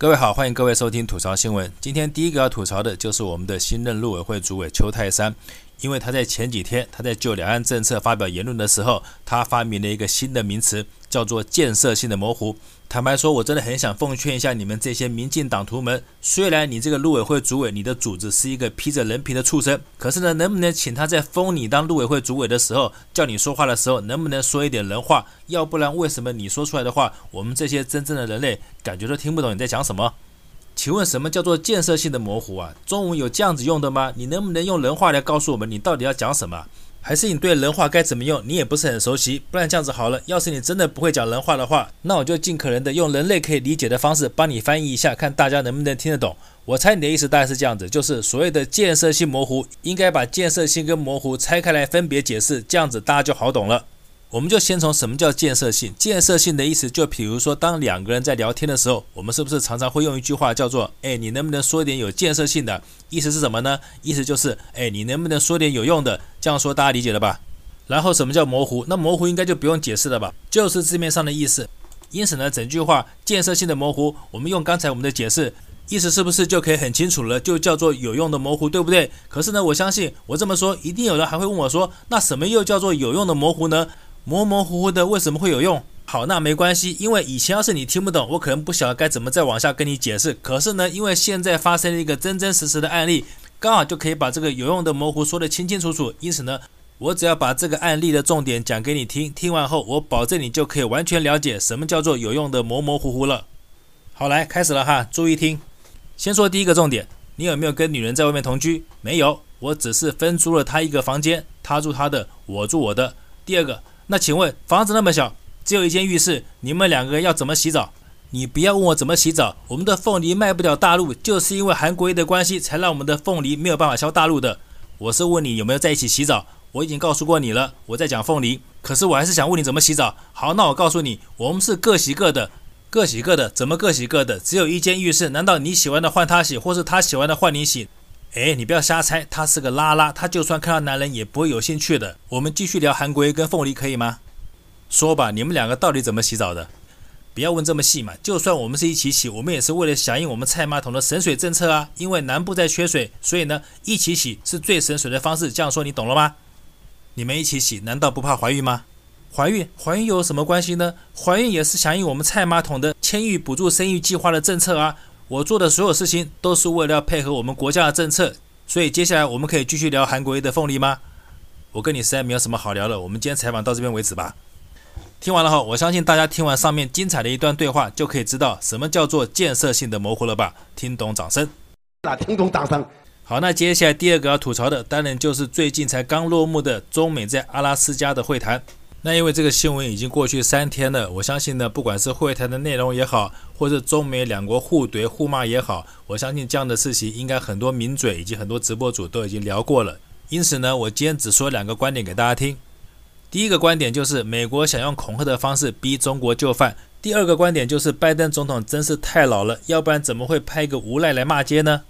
各位好，欢迎各位收听吐槽新闻。今天第一个要吐槽的就是我们的新任陆委会主委邱泰山，因为他在前几天他在就两岸政策发表言论的时候，他发明了一个新的名词，叫做建设性的模糊。坦白说，我真的很想奉劝一下你们这些民进党徒们，虽然你这个陆委会主委，你的主子是一个披着人皮的畜生，可是呢，能不能请他在封你当陆委会主委的时候，叫你说话的时候，能不能说一点人话？要不然，为什么你说出来的话，我们这些真正的人类感觉都听不懂你在讲什么？请问什么叫做建设性的模糊啊？中文有这样子用的吗？你能不能用人话来告诉我们，你到底要讲什么？还是你对人话该怎么用，你也不是很熟悉？不然这样子好了，要是你真的不会讲人话的话，那我就尽可能的用人类可以理解的方式帮你翻译一下，看大家能不能听得懂。我猜你的意思大概是这样子，就是所谓的建设性模糊，应该把建设性跟模糊拆开来分别解释，这样子大家就好懂了。我们就先从什么叫建设性？建设性的意思，就比如说，当两个人在聊天的时候，我们是不是常常会用一句话叫做“哎，你能不能说点有建设性的？”意思是什么呢？意思就是“哎，你能不能说点有用的？”这样说大家理解了吧？然后什么叫模糊？那模糊应该就不用解释了吧？就是字面上的意思。因此呢，整句话建设性的模糊，我们用刚才我们的解释，意思是不是就可以很清楚了？就叫做有用的模糊，对不对？可是呢，我相信我这么说，一定有人还会问我说：“那什么又叫做有用的模糊呢？”模模糊糊的，为什么会有用？好，那没关系，因为以前要是你听不懂，我可能不晓得该怎么再往下跟你解释。可是呢，因为现在发生了一个真真实实的案例，刚好就可以把这个有用的模糊说得清清楚楚。因此呢，我只要把这个案例的重点讲给你听，听完后，我保证你就可以完全了解什么叫做有用的模模糊糊了。好，来开始了哈，注意听。先说第一个重点，你有没有跟女人在外面同居？没有，我只是分租了她一个房间，她住她的，我住我的。第二个。那请问房子那么小，只有一间浴室，你们两个要怎么洗澡？你不要问我怎么洗澡。我们的凤梨卖不了大陆，就是因为韩国瑜的关系，才让我们的凤梨没有办法销大陆的。我是问你有没有在一起洗澡？我已经告诉过你了，我在讲凤梨。可是我还是想问你怎么洗澡。好，那我告诉你，我们是各洗各的，各洗各的。怎么各洗各的？只有一间浴室，难道你洗完的换他洗，或是他洗完的换你洗？哎，你不要瞎猜，他是个拉拉，他就算看到男人也不会有兴趣的。我们继续聊韩国跟凤梨可以吗？说吧，你们两个到底怎么洗澡的？不要问这么细嘛。就算我们是一起洗，我们也是为了响应我们蔡马桶的省水政策啊。因为南部在缺水，所以呢，一起洗是最省水的方式。这样说你懂了吗？你们一起洗，难道不怕怀孕吗？怀孕，怀孕有什么关系呢？怀孕也是响应我们蔡马桶的千亿补助生育计划的政策啊。我做的所有事情都是为了要配合我们国家的政策，所以接下来我们可以继续聊韩国瑜的凤梨吗？我跟你实在没有什么好聊了，我们今天采访到这边为止吧。听完了后，我相信大家听完上面精彩的一段对话，就可以知道什么叫做建设性的模糊了吧？听懂掌声？那听懂掌声。好，那接下来第二个要吐槽的，当然就是最近才刚落幕的中美在阿拉斯加的会谈。那因为这个新闻已经过去三天了，我相信呢，不管是会谈的内容也好，或者中美两国互怼互骂也好，我相信这样的事情应该很多名嘴以及很多直播主都已经聊过了。因此呢，我今天只说两个观点给大家听。第一个观点就是美国想用恐吓的方式逼中国就范。第二个观点就是拜登总统真是太老了，要不然怎么会派一个无赖来骂街呢？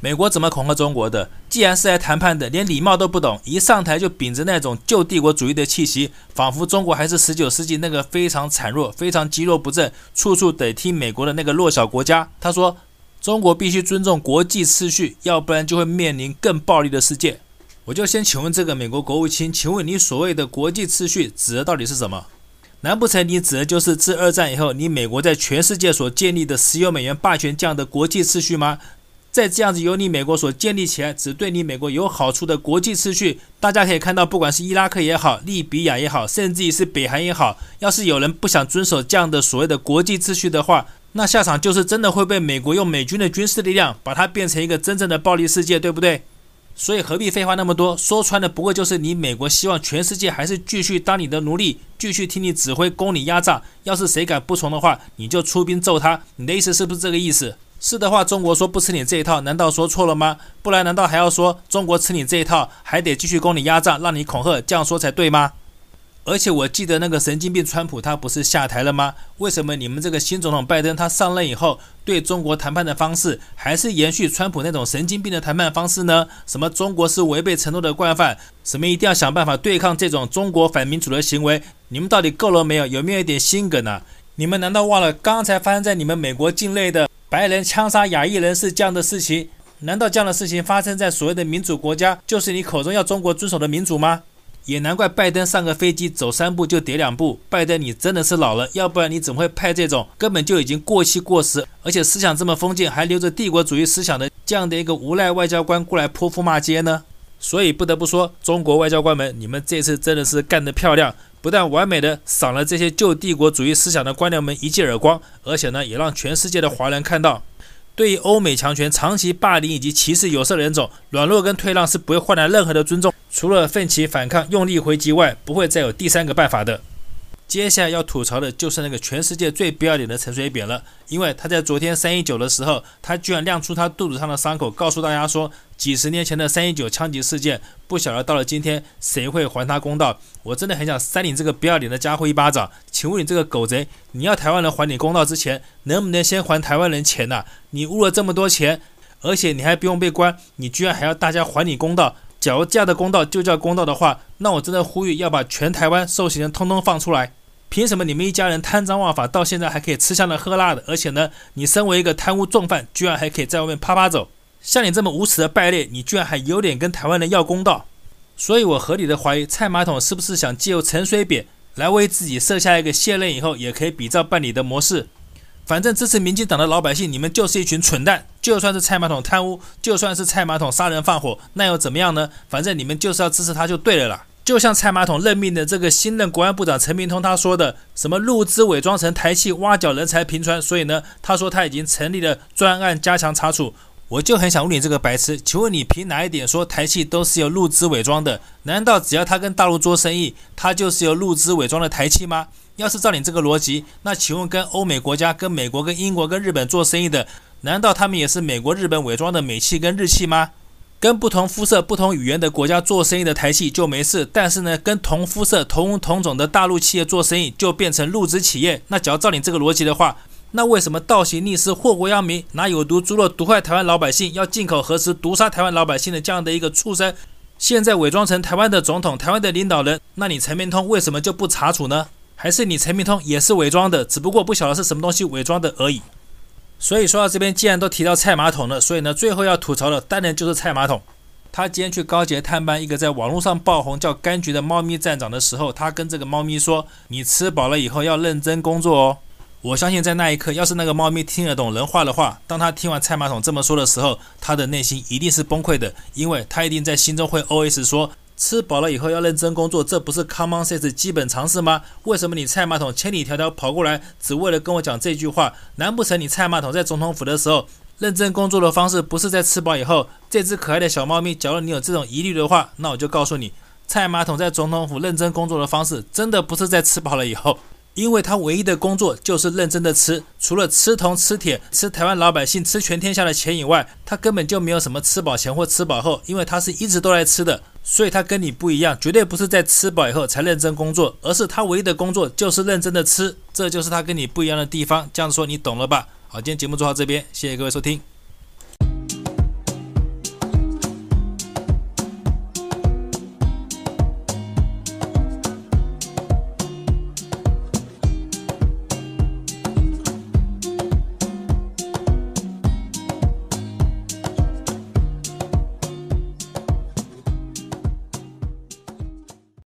美国怎么恐吓中国的？既然是来谈判的，连礼貌都不懂，一上台就秉着那种旧帝国主义的气息，仿佛中国还是十九世纪那个非常孱弱、非常积弱不振、处处得听美国的那个弱小国家。他说：“中国必须尊重国际秩序，要不然就会面临更暴力的世界。”我就先请问这个美国国务卿，请问你所谓的国际秩序指的到底是什么？难不成你指的就是自二战以后你美国在全世界所建立的石油美元霸权这样的国际秩序吗？在这样子由你美国所建立起来，只对你美国有好处的国际秩序，大家可以看到，不管是伊拉克也好，利比亚也好，甚至于是北韩也好，要是有人不想遵守这样的所谓的国际秩序的话，那下场就是真的会被美国用美军的军事力量把它变成一个真正的暴力世界，对不对？所以何必废话那么多？说穿了，不过就是你美国希望全世界还是继续当你的奴隶，继续听你指挥，供你压榨。要是谁敢不从的话，你就出兵揍他。你的意思是不是这个意思？是的话，中国说不吃你这一套，难道说错了吗？不然难道还要说中国吃你这一套，还得继续供你压榨，让你恐吓，这样说才对吗？而且我记得那个神经病川普他不是下台了吗？为什么你们这个新总统拜登他上任以后对中国谈判的方式还是延续川普那种神经病的谈判方式呢？什么中国是违背承诺的惯犯，什么一定要想办法对抗这种中国反民主的行为？你们到底够了没有？有没有一点心梗啊？你们难道忘了刚才发生在你们美国境内的？白人枪杀亚裔人士这样的事情，难道这样的事情发生在所谓的民主国家，就是你口中要中国遵守的民主吗？也难怪拜登上个飞机走三步就跌两步。拜登，你真的是老了，要不然你怎么会派这种根本就已经过气过时，而且思想这么封建，还留着帝国主义思想的这样的一个无赖外交官过来泼妇骂街呢？所以不得不说，中国外交官们，你们这次真的是干得漂亮，不但完美的赏了这些旧帝国主义思想的官僚们一记耳光，而且呢，也让全世界的华人看到。对于欧美强权长期霸凌以及歧视有色人种，软弱跟退让是不会换来任何的尊重，除了奋起反抗、用力回击外，不会再有第三个办法的。接下来要吐槽的就是那个全世界最不要脸的陈水扁了，因为他在昨天三一九的时候，他居然亮出他肚子上的伤口，告诉大家说，几十年前的三一九枪击事件，不晓得到了今天谁会还他公道。我真的很想扇你这个不要脸的家伙一巴掌。请问你这个狗贼，你要台湾人还你公道之前，能不能先还台湾人钱呐、你污了这么多钱，而且你还不用被关，你居然还要大家还你公道？假如这样的公道就叫公道的话，那我真的呼吁要把全台湾受刑人通通放出来。凭什么你们一家人贪赃枉法，到现在还可以吃香的喝辣的？而且呢，你身为一个贪污重犯，居然还可以在外面趴趴走。像你这么无耻的败类，你居然还有脸跟台湾人要公道？所以我合理的怀疑，蔡马桶是不是想借由陈水扁来为自己设下一个卸任以后也可以比照办理的模式？反正支持民进党的老百姓，你们就是一群蠢蛋。就算是蔡马桶贪污，就算是蔡马桶杀人放火，那又怎么样呢？反正你们就是要支持他就对了啦。就像蔡马桶任命的这个新任国安部长陈明通他说的，什么陆资伪装成台企挖角人才频传，所以呢，他说他已经成立了专案加强查处。我就很想问你这个白痴，请问你凭哪一点说台企都是由陆资伪装的？难道只要他跟大陆做生意，他就是由陆资伪装的台企吗？要是照你这个逻辑，那请问跟欧美国家、跟美国、跟英国、跟日本做生意的，难道他们也是美国、日本伪装的美企跟日企吗？跟不同肤色、不同语言的国家做生意的台企就没事，但是呢，跟同肤色、同同种的大陆企业做生意就变成入资企业。那只要照你这个逻辑的话，那为什么倒行逆施、祸国殃民，拿有毒猪肉毒害台湾老百姓，要进口核食、毒杀台湾老百姓的这样的一个畜生，现在伪装成台湾的总统、台湾的领导人，那你陈明通为什么就不查处呢？还是你陈明通也是伪装的，只不过不晓得是什么东西伪装的而已？所以说到这边，既然都提到菜马桶了，所以呢，最后要吐槽的当然就是菜马桶。他今天去高捷探班一个在网络上爆红叫柑橘的猫咪站长的时候，他跟这个猫咪说：“你吃饱了以后要认真工作哦。”我相信在那一刻，要是那个猫咪听得懂人话的话，当他听完菜马桶这么说的时候，他的内心一定是崩溃的，因为他一定在心中会 OS 说。吃饱了以后要认真工作，这不是 common sense 基本常识吗？为什么你蔡马桶千里迢迢跑过来，只为了跟我讲这句话？难不成你蔡马桶在总统府的时候，认真工作的方式不是在吃饱以后？这只可爱的小猫咪，假如你有这种疑虑的话，那我就告诉你，蔡马桶在总统府认真工作的方式，真的不是在吃饱了以后。因为他唯一的工作就是认真的吃，除了吃铜、吃铁、吃台湾老百姓、吃全天下的钱以外，他根本就没有什么吃饱前或吃饱后，因为他是一直都在吃的，所以他跟你不一样，绝对不是在吃饱以后才认真工作，而是他唯一的工作就是认真的吃，这就是他跟你不一样的地方。这样说你懂了吧？好，今天节目做到这边，谢谢各位收听。